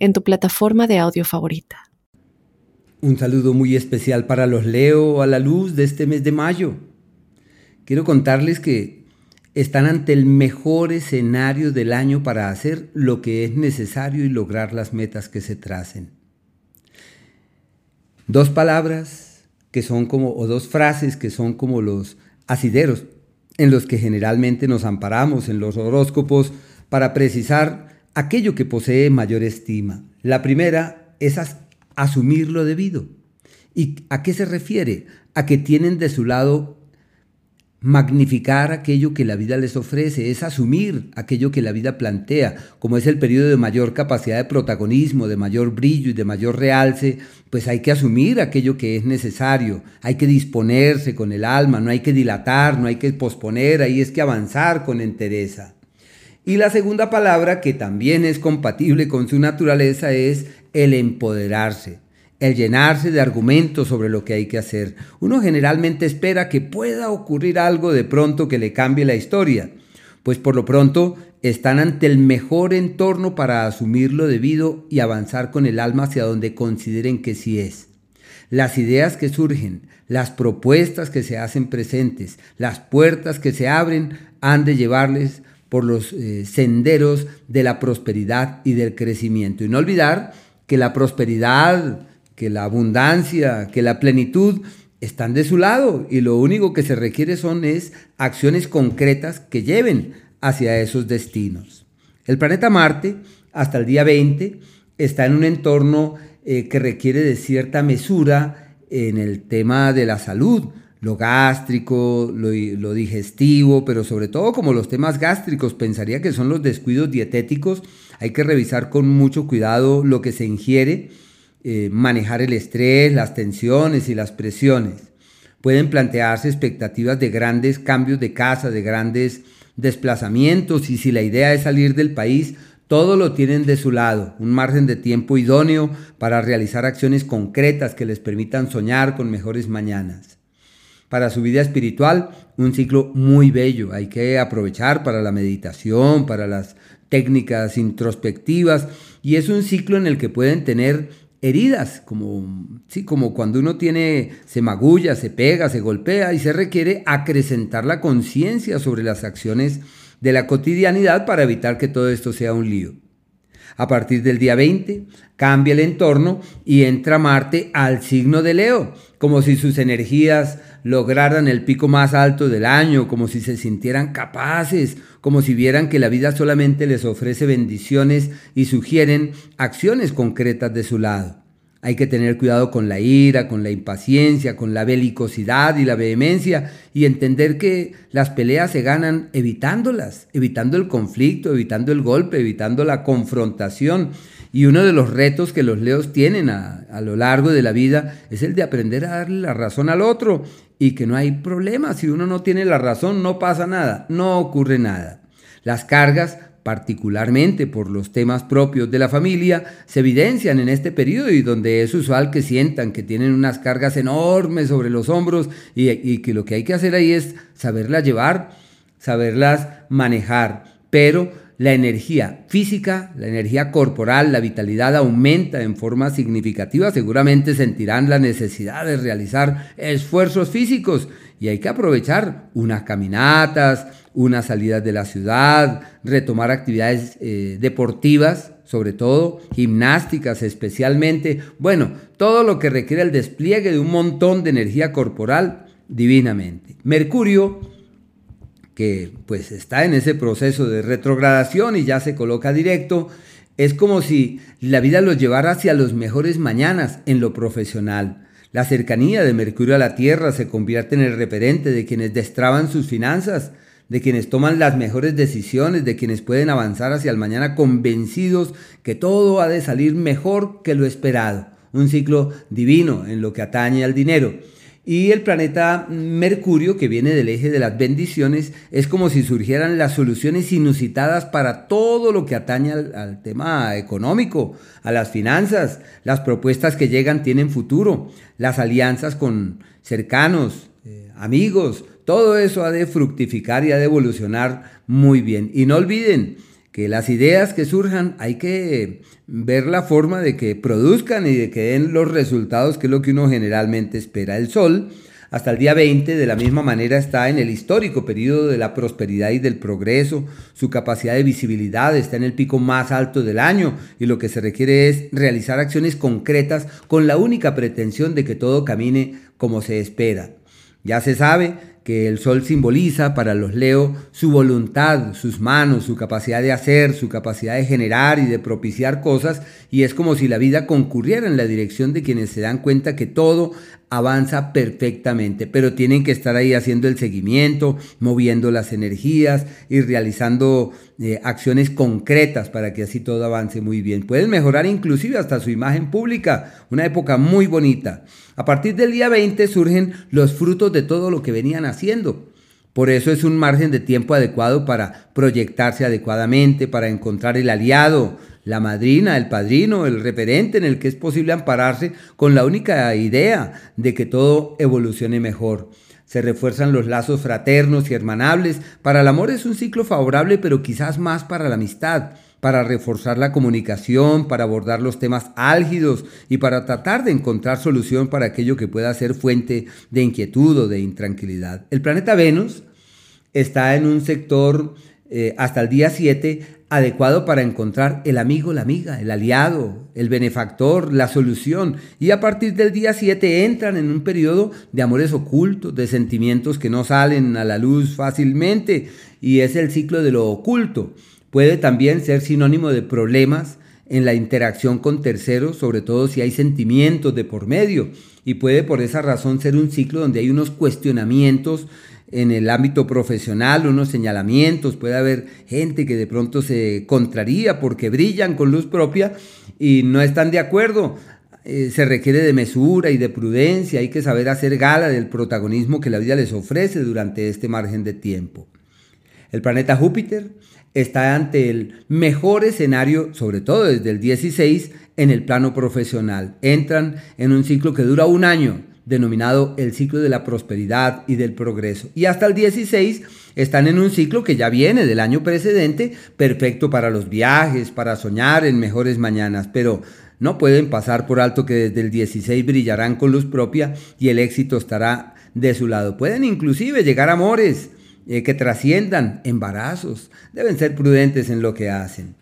en tu plataforma de audio favorita. Un saludo muy especial para los Leo a la luz de este mes de mayo. Quiero contarles que están ante el mejor escenario del año para hacer lo que es necesario y lograr las metas que se tracen. Dos palabras que son como, o dos frases que son como los asideros en los que generalmente nos amparamos en los horóscopos para precisar aquello que posee mayor estima. La primera es asumir lo debido. ¿Y a qué se refiere? A que tienen de su lado magnificar aquello que la vida les ofrece, es asumir aquello que la vida plantea, como es el periodo de mayor capacidad de protagonismo, de mayor brillo y de mayor realce, pues hay que asumir aquello que es necesario, hay que disponerse con el alma, no hay que dilatar, no hay que posponer, ahí es que avanzar con entereza. Y la segunda palabra, que también es compatible con su naturaleza, es el empoderarse, el llenarse de argumentos sobre lo que hay que hacer. Uno generalmente espera que pueda ocurrir algo de pronto que le cambie la historia, pues por lo pronto están ante el mejor entorno para asumir lo debido y avanzar con el alma hacia donde consideren que sí es. Las ideas que surgen, las propuestas que se hacen presentes, las puertas que se abren han de llevarles por los eh, senderos de la prosperidad y del crecimiento. Y no olvidar que la prosperidad, que la abundancia, que la plenitud están de su lado y lo único que se requiere son es acciones concretas que lleven hacia esos destinos. El planeta Marte, hasta el día 20, está en un entorno eh, que requiere de cierta mesura en el tema de la salud, lo gástrico, lo, digestivo, pero sobre todo como los temas gástricos, pensaría que son los descuidos dietéticos. Hay que revisar con mucho cuidado lo que se ingiere, eh, manejar el estrés, las tensiones y las presiones. Pueden plantearse expectativas de grandes cambios de casa, de grandes desplazamientos y si la idea es salir del país, todo lo tienen de su lado, un margen de tiempo idóneo para realizar acciones concretas que les permitan soñar con mejores mañanas para su vida espiritual, un ciclo muy bello. Hay que aprovechar para la meditación, para las técnicas introspectivas y es un ciclo en el que pueden tener heridas, como, cuando uno tiene, se magulla, se pega, se golpea y se requiere acrecentar la conciencia sobre las acciones de la cotidianidad para evitar que todo esto sea un lío. A partir del día 20 cambia el entorno y entra Marte al signo de Leo, como si sus energías lograran el pico más alto del año, como si se sintieran capaces, como si vieran que la vida solamente les ofrece bendiciones y sugieren acciones concretas de su lado. Hay que tener cuidado con la ira, con la impaciencia, con la belicosidad y la vehemencia y entender que las peleas se ganan evitándolas, evitando el conflicto, evitando el golpe, evitando la confrontación. Y uno de los retos que los leos tienen a, lo largo de la vida es el de aprender a darle la razón al otro y que no hay problema. Si uno no tiene la razón, no pasa nada, no ocurre nada. Las cargas particularmente por los temas propios de la familia, se evidencian en este periodo y donde es usual que sientan que tienen unas cargas enormes sobre los hombros y, que lo que hay que hacer ahí es saberlas llevar, saberlas manejar. Pero la energía física, la energía corporal, la vitalidad aumenta en forma significativa, seguramente sentirán la necesidad de realizar esfuerzos físicos y hay que aprovechar unas caminatas, unas salidas de la ciudad, retomar actividades eh, deportivas, sobre todo gimnásticas especialmente, bueno, todo lo que requiere el despliegue de un montón de energía corporal divinamente. Mercurio, que pues está en ese proceso de retrogradación y ya se coloca directo, es como si la vida lo llevara hacia los mejores mañanas en lo profesional. La cercanía de Mercurio a la Tierra se convierte en el referente de quienes destraban sus finanzas, de quienes toman las mejores decisiones, de quienes pueden avanzar hacia el mañana convencidos que todo ha de salir mejor que lo esperado. Un ciclo divino en lo que atañe al dinero. Y el planeta Mercurio, que viene del eje de las bendiciones, es como si surgieran las soluciones inusitadas para todo lo que atañe al, tema económico, a las finanzas. Las propuestas que llegan tienen futuro. Las alianzas con cercanos, eh, amigos, todo eso ha de fructificar y ha de evolucionar muy bien. Y no olviden, que las ideas que surjan hay que ver la forma de que produzcan y de que den los resultados que es lo que uno generalmente espera. El Sol hasta el día 20 de la misma manera está en el histórico periodo de la prosperidad y del progreso, su capacidad de visibilidad está en el pico más alto del año y lo que se requiere es realizar acciones concretas con la única pretensión de que todo camine como se espera. Ya se sabe que el sol simboliza para los Leo su voluntad, sus manos, su capacidad de hacer, su capacidad de generar y de propiciar cosas, y es como si la vida concurriera en la dirección de quienes se dan cuenta que todo avanza perfectamente, pero tienen que estar ahí haciendo el seguimiento, moviendo las energías y realizando eh, acciones concretas para que así todo avance muy bien. Pueden mejorar inclusive hasta su imagen pública, una época muy bonita. A partir del día 20 surgen los frutos de todo lo que venían haciendo. Por eso es un margen de tiempo adecuado para proyectarse adecuadamente, para encontrar el aliado, la madrina, el padrino, el referente en el que es posible ampararse con la única idea de que todo evolucione mejor. Se refuerzan los lazos fraternos y hermanables. Para el amor es un ciclo favorable, pero quizás más para la amistad, para reforzar la comunicación, para abordar los temas álgidos y para tratar de encontrar solución para aquello que pueda ser fuente de inquietud o de intranquilidad. El planeta Venus está en un sector eh, hasta el día 7 adecuado para encontrar el amigo, la amiga, el aliado, el benefactor, la solución. Y a partir del día 7 entran en un periodo de amores ocultos, de sentimientos que no salen a la luz fácilmente. Y es el ciclo de lo oculto. Puede también ser sinónimo de problemas en la interacción con terceros, sobre todo si hay sentimientos de por medio. Y puede por esa razón ser un ciclo donde hay unos cuestionamientos en el ámbito profesional, unos señalamientos, puede haber gente que de pronto se contraría porque brillan con luz propia y no están de acuerdo. Eh, se requiere de mesura y de prudencia, hay que saber hacer gala del protagonismo que la vida les ofrece durante este margen de tiempo. El planeta Júpiter está ante el mejor escenario, sobre todo desde el 16, en el plano profesional. Entran en un ciclo que dura un año, denominado el ciclo de la prosperidad y del progreso. Y hasta el 16 están en un ciclo que ya viene del año precedente, perfecto para los viajes, para soñar en mejores mañanas, pero no pueden pasar por alto que desde el 16 brillarán con luz propia y el éxito estará de su lado. Pueden inclusive llegar a amores eh, que trasciendan embarazos. Deben ser prudentes en lo que hacen.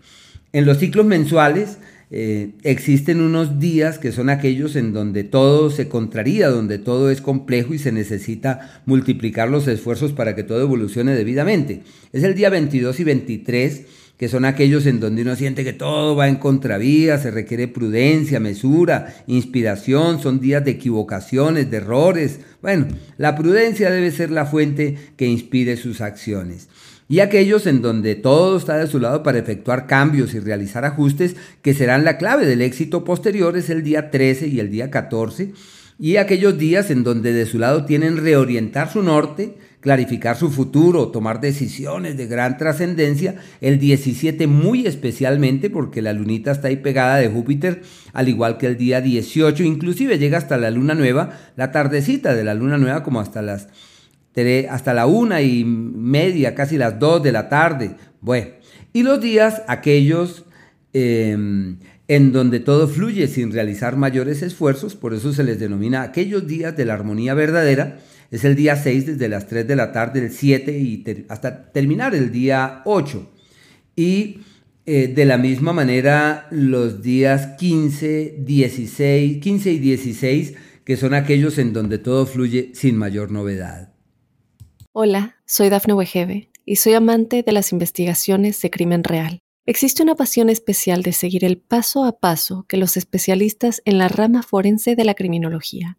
En los ciclos mensuales eh, existen unos días que son aquellos en donde todo se contraría, donde todo es complejo y se necesita multiplicar los esfuerzos para que todo evolucione debidamente. Es el día 22 y 23 que son aquellos en donde uno siente que todo va en contravía, se requiere prudencia, mesura, inspiración, son días de equivocaciones, de errores. Bueno, la prudencia debe ser la fuente que inspire sus acciones y aquellos en donde todo está de su lado para efectuar cambios y realizar ajustes que serán la clave del éxito posterior es el día 13 y el día 14 y aquellos días en donde de su lado tienen reorientar su norte, clarificar su futuro, tomar decisiones de gran trascendencia, el 17 muy especialmente porque la lunita está ahí pegada de Júpiter, al igual que el día 18, inclusive llega hasta la luna nueva, la tardecita de la luna nueva como hasta las hasta la una y media, casi las dos de la tarde. Bueno, y los días aquellos em, en donde todo fluye sin realizar mayores esfuerzos, por eso se les denomina aquellos días de la armonía verdadera, es el día 6 desde las 3 de la tarde, el 7 y hasta terminar el día 8. Y eh, de la misma manera los días 15, 16, 15 y 16, que son aquellos en donde todo fluye sin mayor novedad. Hola, soy Dafne Wegebe y soy amante de las investigaciones de crimen real. Existe una pasión especial de seguir el paso a paso que los especialistas en la rama forense de la criminología